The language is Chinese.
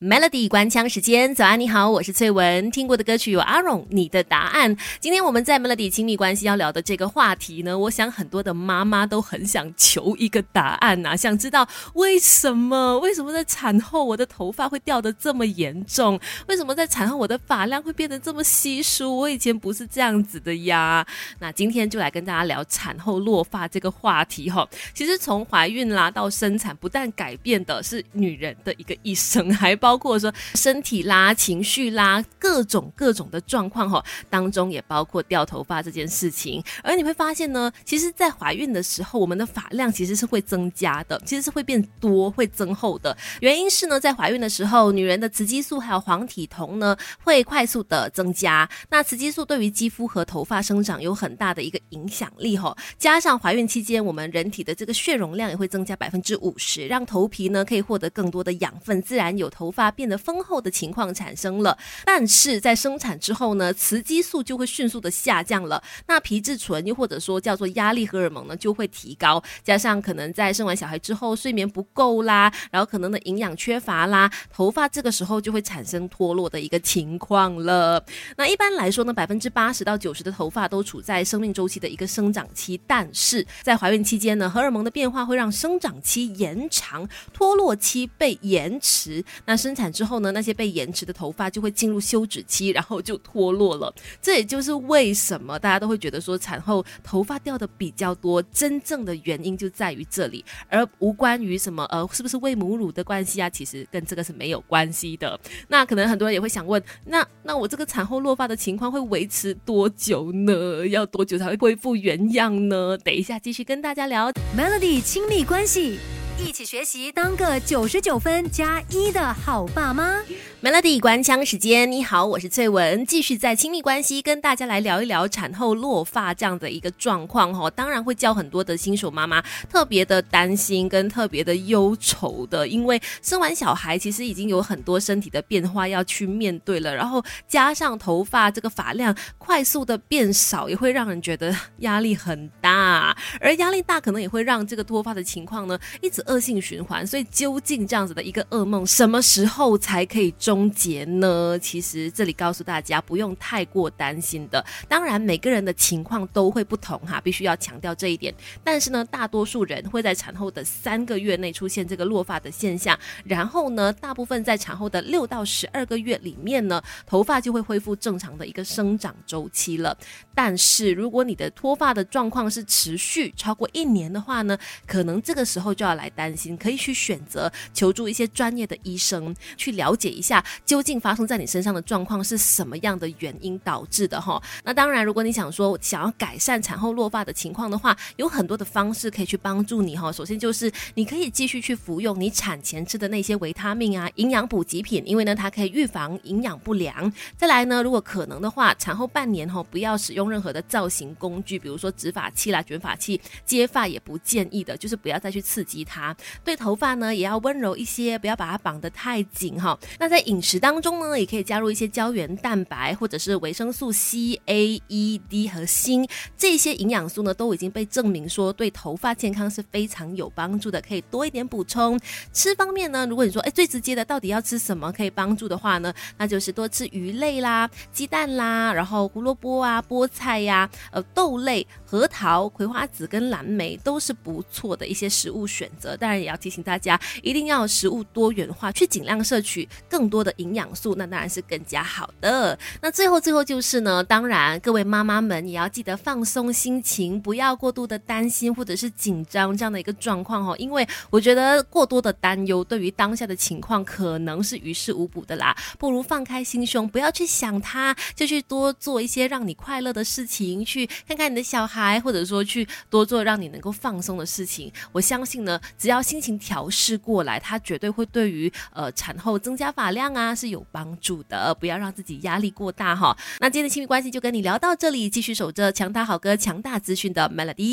Melody 关枪时间，早安，你好，我是翠文。听过的歌曲有阿荣，你的答案。今天我们在 Melody 亲密关系要聊的这个话题呢，我想很多的妈妈都很想求一个答案呐，想知道为什么？为什么在产后我的头发会掉的这么严重？为什么在产后我的发量会变得这么稀疏？我以前不是这样子的呀。那今天就来跟大家聊产后落发这个话题哈。其实从怀孕啦到生产，不但改变的是女人的一个一生，还包包括说身体啦、情绪啦、各种各种的状况哈，当中也包括掉头发这件事情。而你会发现呢，其实，在怀孕的时候，我们的发量其实是会增加的，其实是会变多、会增厚的。原因是呢，在怀孕的时候，女人的雌激素还有黄体酮呢会快速的增加。那雌激素对于肌肤和头发生长有很大的一个影响力哈。加上怀孕期间，我们人体的这个血容量也会增加百分之五十，让头皮呢可以获得更多的养分，自然有头。发变得丰厚的情况产生了，但是在生产之后呢，雌激素就会迅速的下降了，那皮质醇又或者说叫做压力荷尔蒙呢就会提高，加上可能在生完小孩之后睡眠不够啦，然后可能的营养缺乏啦，头发这个时候就会产生脱落的一个情况了。那一般来说呢，百分之八十到九十的头发都处在生命周期的一个生长期，但是在怀孕期间呢，荷尔蒙的变化会让生长期延长，脱落期被延迟，那是。生产之后呢，那些被延迟的头发就会进入休止期，然后就脱落了。这也就是为什么大家都会觉得说产后头发掉的比较多，真正的原因就在于这里，而无关于什么呃是不是喂母乳的关系啊，其实跟这个是没有关系的。那可能很多人也会想问，那那我这个产后落发的情况会维持多久呢？要多久才会恢复原样呢？等一下继续跟大家聊 Melody 亲密关系。一起学习，当个九十九分加一的好爸妈。Melody 关枪时间，你好，我是翠文，继续在亲密关系跟大家来聊一聊产后落发这样的一个状况哈。当然会教很多的新手妈妈特别的担心跟特别的忧愁的，因为生完小孩其实已经有很多身体的变化要去面对了，然后加上头发这个发量快速的变少，也会让人觉得压力很大，而压力大可能也会让这个脱发的情况呢一直。恶性循环，所以究竟这样子的一个噩梦什么时候才可以终结呢？其实这里告诉大家不用太过担心的。当然每个人的情况都会不同哈，必须要强调这一点。但是呢，大多数人会在产后的三个月内出现这个落发的现象，然后呢，大部分在产后的六到十二个月里面呢，头发就会恢复正常的一个生长周期了。但是如果你的脱发的状况是持续超过一年的话呢，可能这个时候就要来。担心可以去选择求助一些专业的医生，去了解一下究竟发生在你身上的状况是什么样的原因导致的哈。那当然，如果你想说想要改善产后落发的情况的话，有很多的方式可以去帮助你哈。首先就是你可以继续去服用你产前吃的那些维他命啊、营养补给品，因为呢它可以预防营养不良。再来呢，如果可能的话，产后半年哈不要使用任何的造型工具，比如说直发器啦、卷发器，接发也不建议的，就是不要再去刺激它。对头发呢，也要温柔一些，不要把它绑得太紧哈。那在饮食当中呢，也可以加入一些胶原蛋白或者是维生素 C、A、E、D 和锌这些营养素呢，都已经被证明说对头发健康是非常有帮助的，可以多一点补充。吃方面呢，如果你说哎最直接的到底要吃什么可以帮助的话呢，那就是多吃鱼类啦、鸡蛋啦，然后胡萝卜啊、菠菜呀、呃豆类、核桃、葵花籽跟蓝莓都是不错的一些食物选择当然也要提醒大家，一定要食物多元化，去尽量摄取更多的营养素，那当然是更加好的。那最后最后就是呢，当然各位妈妈们也要记得放松心情，不要过度的担心或者是紧张这样的一个状况哦，因为我觉得过多的担忧对于当下的情况可能是于事无补的啦，不如放开心胸，不要去想它，就去多做一些让你快乐的事情，去看看你的小孩，或者说去多做让你能够放松的事情。我相信呢。只要心情调试过来，它绝对会对于呃产后增加发量啊是有帮助的。不要让自己压力过大哈。那今天的亲密关系就跟你聊到这里，继续守着强大好哥、强大资讯的 Melody。